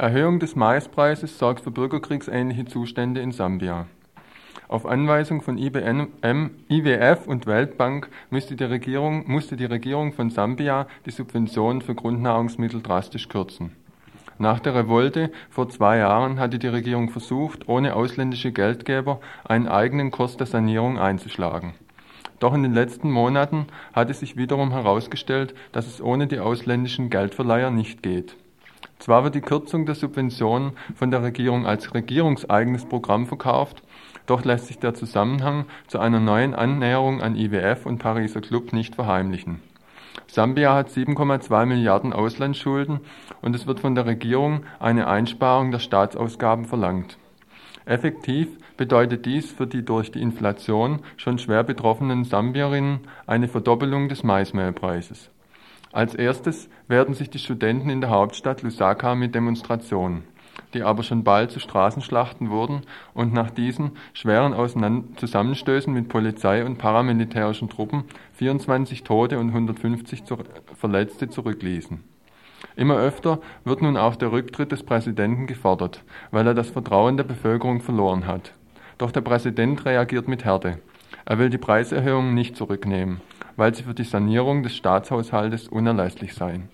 Erhöhung des Maispreises sorgt für bürgerkriegsähnliche Zustände in Sambia. Auf Anweisung von IBM, IWF und Weltbank musste die, Regierung, musste die Regierung von Sambia die Subventionen für Grundnahrungsmittel drastisch kürzen. Nach der Revolte vor zwei Jahren hatte die Regierung versucht, ohne ausländische Geldgeber einen eigenen Kurs der Sanierung einzuschlagen. Doch in den letzten Monaten hat es sich wiederum herausgestellt, dass es ohne die ausländischen Geldverleiher nicht geht. Zwar wird die Kürzung der Subventionen von der Regierung als regierungseigenes Programm verkauft, doch lässt sich der Zusammenhang zu einer neuen Annäherung an IWF und Pariser Club nicht verheimlichen. Sambia hat 7,2 Milliarden Auslandsschulden und es wird von der Regierung eine Einsparung der Staatsausgaben verlangt. Effektiv bedeutet dies für die durch die Inflation schon schwer betroffenen Sambierinnen eine Verdoppelung des Maismehlpreises. Als erstes werden sich die Studenten in der Hauptstadt Lusaka mit Demonstrationen die aber schon bald zu Straßenschlachten wurden und nach diesen schweren Zusammenstößen mit Polizei und paramilitärischen Truppen 24 Tote und 150 Verletzte zurückließen. Immer öfter wird nun auch der Rücktritt des Präsidenten gefordert, weil er das Vertrauen der Bevölkerung verloren hat. Doch der Präsident reagiert mit Härte. Er will die Preiserhöhungen nicht zurücknehmen, weil sie für die Sanierung des Staatshaushaltes unerlässlich seien.